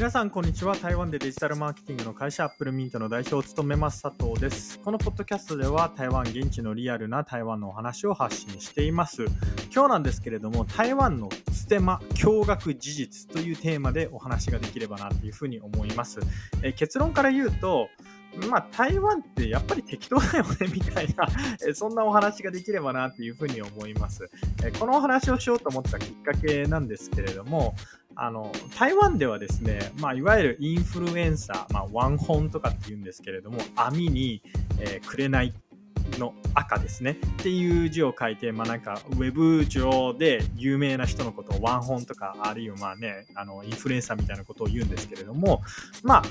皆さんこんにちは。台湾でデジタルマーケティングの会社アップルミントの代表を務めます佐藤です。このポッドキャストでは台湾現地のリアルな台湾のお話を発信しています。今日なんですけれども台湾のステマ驚愕事実というテーマでお話ができればなというふうに思います。え結論から言うとまあ、台湾ってやっぱり適当だよねみたいな、そんなお話ができればなっていうふうに思います。このお話をしようと思ったきっかけなんですけれども、あの台湾ではですね、まあ、いわゆるインフルエンサー、まあ、ワンホンとかっていうんですけれども、網に、えー、くれないの赤ですねっていう字を書いて、まあ、なんかウェブ上で有名な人のことをワンホンとかあるいはまあねあのインフルエンサーみたいなことを言うんですけれどもまあ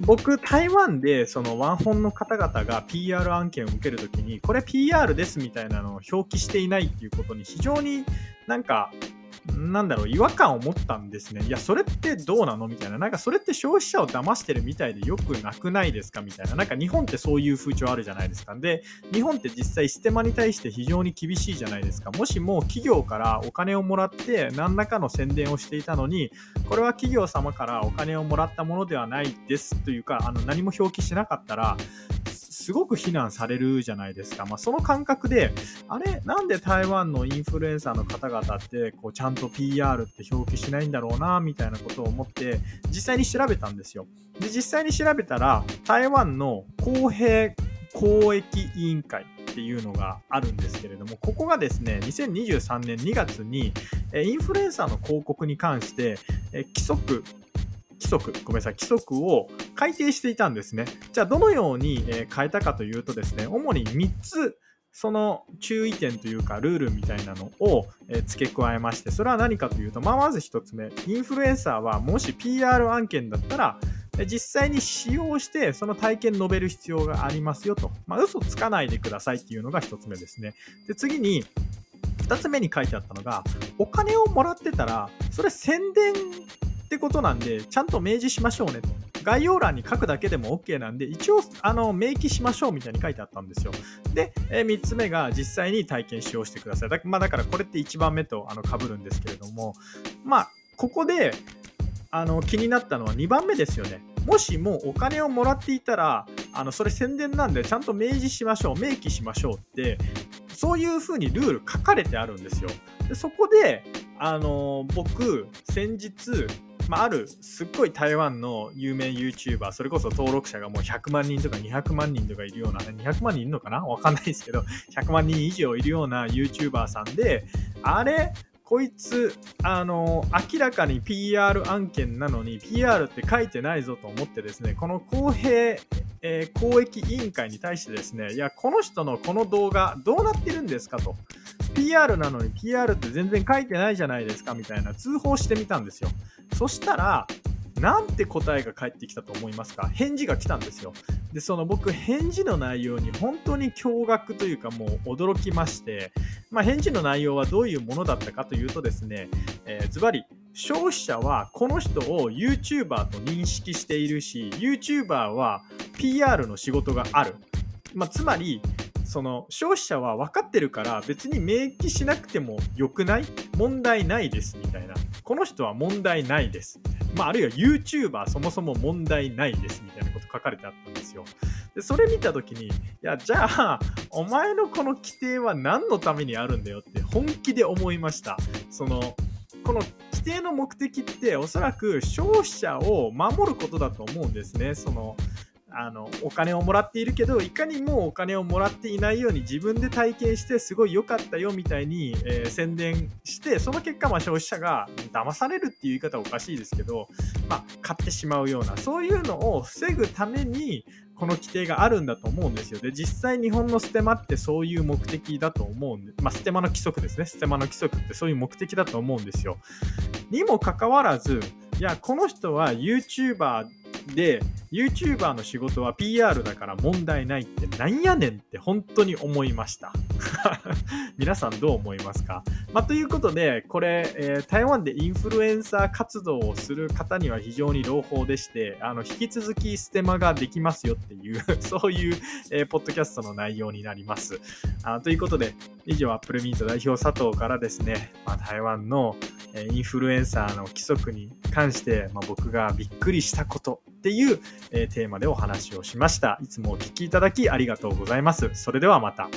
僕、台湾でそのワンホンの方々が PR 案件を受けるときに、これ PR ですみたいなのを表記していないっていうことに非常になんかなんだろう、違和感を持ったんですね。いや、それってどうなの？みたいな。なんかそれって消費者を騙してるみたいでよくなくないですか？みたいな。なんか日本ってそういう風潮あるじゃないですか。で、日本って実際ステマに対して非常に厳しいじゃないですか。もしも企業からお金をもらって何らかの宣伝をしていたのに、これは企業様からお金をもらったものではないですというか、あの何も表記しなかったら、すごく非難されるじゃないですか。まあ、その感覚で、あれ、なんで台湾のインフルエンサーの方々ってこうちゃんと PR って表記しないんだろうな、みたいなことを思って、実際に調べたんですよ。で、実際に調べたら、台湾の公平公益委員会っていうのがあるんですけれども、ここがですね、2023年2月に、インフルエンサーの広告に関して、規則規則、ごめんなさい、規則を改定していたんですね。じゃあ、どのように変えたかというとですね、主に3つ、その注意点というかルールみたいなのを付け加えまして、それは何かというと、まあ、まず1つ目、インフルエンサーはもし PR 案件だったら、実際に使用してその体験述べる必要がありますよと。まあ、嘘つかないでくださいっていうのが1つ目ですね。で、次に、2つ目に書いてあったのが、お金をもらってたら、それ宣伝ってことなんで、ちゃんと明示しましょうねと。概要欄に書くだけでも OK なんで、一応、あの、明記しましょうみたいに書いてあったんですよ。で、え、3つ目が実際に体験使用してください。だ,、まあ、だからこれって1番目とあの被るんですけれども、まあ、ここで、あの、気になったのは2番目ですよね。もしもお金をもらっていたら、あの、それ宣伝なんでちゃんと明示しましょう、明記しましょうって、そういうふうにルール書かれてあるんですよ。でそこで、あの僕、先日、まあ、あるすっごい台湾の有名 YouTuber、それこそ登録者がもう100万人とか200万人とかいるような、200万人いるのかな？わかんないですけど、100万人以上いるような YouTuber さんで、あれ、こいつ、あの、明らかに PR 案件なのに PR って書いてないぞと思ってですね、この公平、えー、公益委員会に対してですね、いや、この人のこの動画どうなってるんですかと。PR なのに PR って全然書いてないじゃないですかみたいな通報してみたんですよ。そしたら、なんて答えが返ってきたと思いますか？返事が来たんですよ。で、その僕、返事の内容に本当に驚愕というかもう驚きまして、まあ、返事の内容はどういうものだったかというとですね、えー、ズバリ、消費者はこの人を YouTuber と認識しているし、YouTuber は PR の仕事がある。まあ、つまり、その消費者は分かってるから別に明記しなくてもよくない？問題ないですみたいな。この人は問題ないです。まあ、あるいは YouTuber そもそも問題ないですみたいなこと書かれてあったんですよ。でそれ見た時にいやじゃあお前のこの規定は何のためにあるんだよって本気で思いました。そのこの規定の目的っておそらく消費者を守ることだと思うんですね。そのあのお金をもらっているけどいかにもお金をもらっていないように自分で体験してすごい良かったよみたいに、えー、宣伝してその結果まあ消費者が騙されるっていう言い方はおかしいですけど、まあ、買ってしまうようなそういうのを防ぐためにこの規定があるんだと思うんですよ。で、実際日本のステマってそういう目的だと思うんで、まあ、ステマの規則ですね。ステマの規則ってそういう目的だと思うんですよ。にもかかわらず、いや、この人は YouTuber で、YouTuber の仕事は PR だから問題ないってなんやねんって本当に思いました。皆さんどう思いますか、まあ、ということで、これ、えー、台湾でインフルエンサー活動をする方には非常に朗報でして、あの引き続きステマができますよっていう そういう、えー、ポッドキャストの内容になります。あということで、以上、アップルミート代表佐藤からですね、まあ、台湾のインフルエンサーの規則に関して、まあ、僕がびっくりしたことっていう、えー、テーマでお話をしました。いつもお聴きいただきありがとうございます。それではまた。